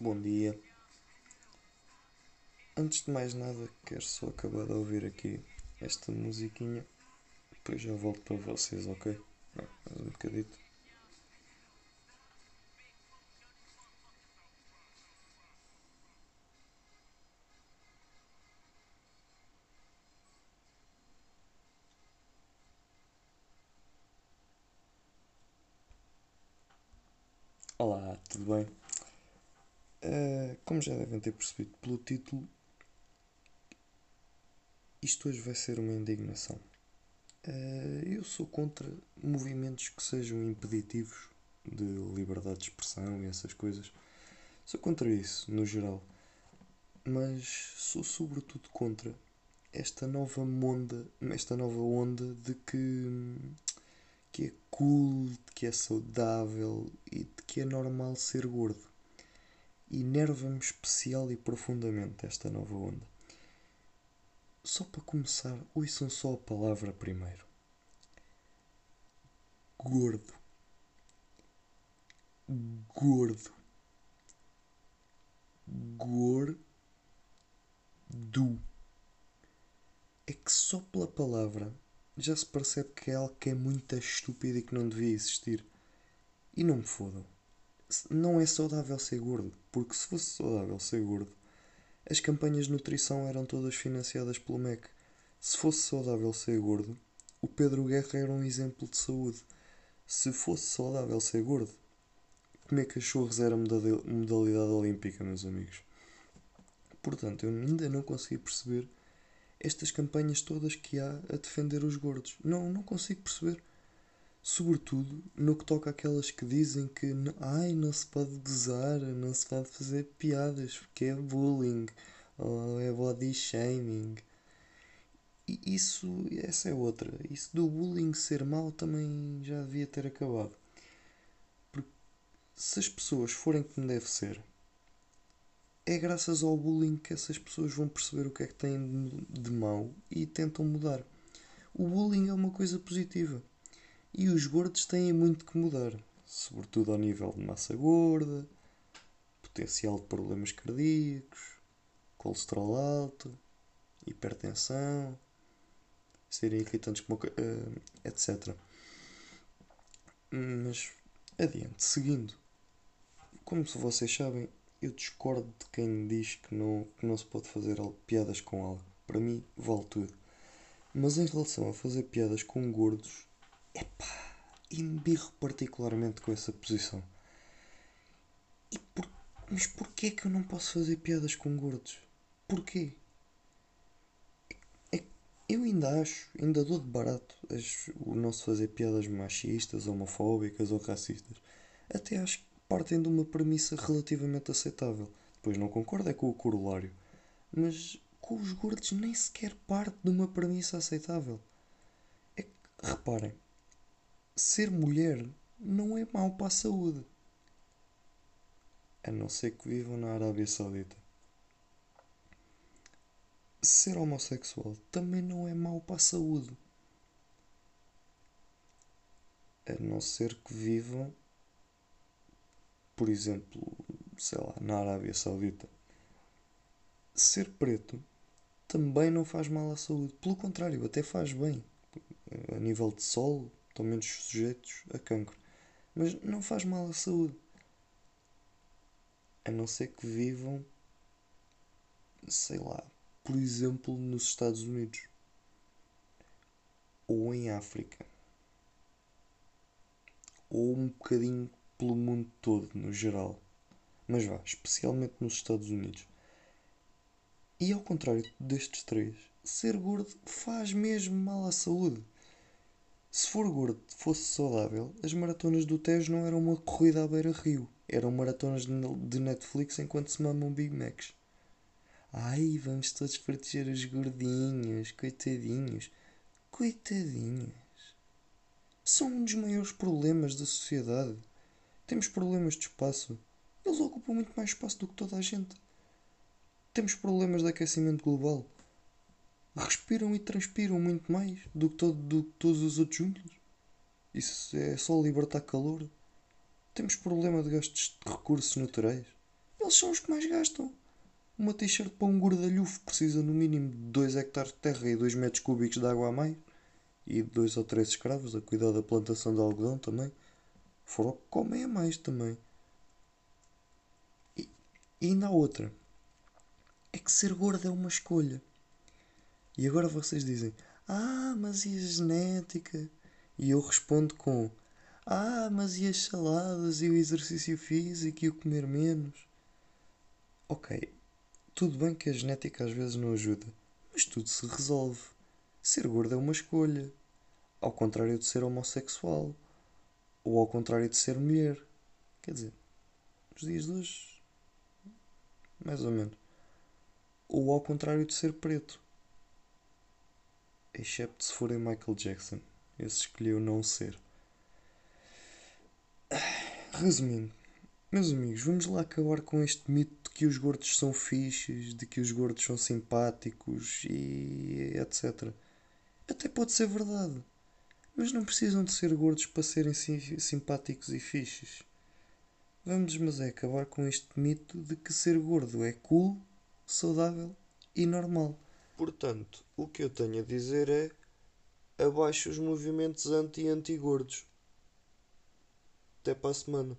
Bom dia. Antes de mais nada, quero só acabar de ouvir aqui esta musiquinha. Depois já volto para vocês, ok? Não, mais um bocadito. Olá, tudo bem? Uh, como já devem ter percebido pelo título, isto hoje vai ser uma indignação. Uh, eu sou contra movimentos que sejam impeditivos de liberdade de expressão e essas coisas. Sou contra isso, no geral. Mas sou sobretudo contra esta nova onda, esta nova onda de que, que é cool, de que é saudável e de que é normal ser gordo. Enerva-me especial e profundamente esta nova onda. Só para começar, ouçam só a palavra primeiro. Gordo. Gordo. Gordo. É que só pela palavra já se percebe que é algo que é muito estúpido e que não devia existir. E não me fodam. Não é saudável ser gordo, porque se fosse saudável ser gordo, as campanhas de nutrição eram todas financiadas pelo MEC. Se fosse saudável ser gordo, o Pedro Guerra era um exemplo de saúde. Se fosse saudável ser gordo, comer cachorros era modalidade olímpica, meus amigos. Portanto, eu ainda não consegui perceber estas campanhas todas que há a defender os gordos. Não, não consigo perceber. Sobretudo no que toca àquelas que dizem que ai, não se pode gozar, não se pode fazer piadas porque é bullying ou é body shaming. E isso, essa é outra. Isso do bullying ser mau também já devia ter acabado. Porque se as pessoas forem como deve ser, é graças ao bullying que essas pessoas vão perceber o que é que têm de mau e tentam mudar. O bullying é uma coisa positiva e os gordos têm muito que mudar, sobretudo ao nível de massa gorda, potencial de problemas cardíacos, colesterol alto, hipertensão, serem irritantes como uh, etc. Mas adiante, seguindo. Como se vocês sabem, eu discordo de quem diz que não, que não se pode fazer piadas com algo. Para mim, vale tudo. Mas em relação a fazer piadas com gordos, Epá, embirro particularmente com essa posição. E por... Mas porquê que eu não posso fazer piadas com gordos? Porquê? É, eu ainda acho, ainda dou de barato as, o não se fazer piadas machistas, homofóbicas ou racistas. Até acho que partem de uma premissa relativamente aceitável. Depois não concordo é com o corolário. Mas com os gordos nem sequer parte de uma premissa aceitável. É que, reparem, ser mulher não é mau para a saúde. A não ser que vivam na Arábia Saudita. Ser homossexual também não é mau para a saúde. A não ser que vivam, por exemplo, sei lá, na Arábia Saudita. Ser preto também não faz mal à saúde. Pelo contrário, até faz bem. A nível de sol, estão menos sujeitos a cancro. Mas não faz mal à saúde. A não ser que vivam, sei lá, por exemplo, nos Estados Unidos ou em África ou um bocadinho pelo mundo todo, no geral. Mas vá, especialmente nos Estados Unidos. E ao contrário destes três, ser gordo faz mesmo mal à saúde. Se for gordo fosse saudável, as maratonas do Tejo não eram uma corrida à beira-rio. Eram maratonas de Netflix enquanto se mamam Big Macs. Ai, vamos todos proteger os gordinhos, coitadinhos. Coitadinhos. São um dos maiores problemas da sociedade. Temos problemas de espaço. Eles ocupam muito mais espaço do que toda a gente. Temos problemas de aquecimento global respiram e transpiram muito mais do que, todo, do que todos os outros juntos. Isso é só libertar calor. Temos problema de gastos de recursos naturais. Eles são os que mais gastam. Uma t-shirt para um gordalhufo precisa no mínimo de 2 hectares de terra e 2 metros cúbicos de água a mais. E dois ou três escravos a cuidar da plantação de algodão também. Fora o que comem a mais também. E, e ainda há outra. É que ser gordo é uma escolha. E agora vocês dizem: Ah, mas e a genética? E eu respondo com: Ah, mas e as saladas e o exercício físico e o comer menos? Ok, tudo bem que a genética às vezes não ajuda, mas tudo se resolve. Ser gordo é uma escolha. Ao contrário de ser homossexual. Ou ao contrário de ser mulher. Quer dizer, nos dias de hoje. Mais ou menos. Ou ao contrário de ser preto. Excepto se forem Michael Jackson. Esse escolheu não ser. Resumindo, meus amigos, vamos lá acabar com este mito de que os gordos são fixes, de que os gordos são simpáticos e etc. Até pode ser verdade, mas não precisam de ser gordos para serem simpáticos e fixes. Vamos, mas é acabar com este mito de que ser gordo é cool, saudável e normal. Portanto, o que eu tenho a dizer é abaixo os movimentos anti-anti-gordos. Até para a semana.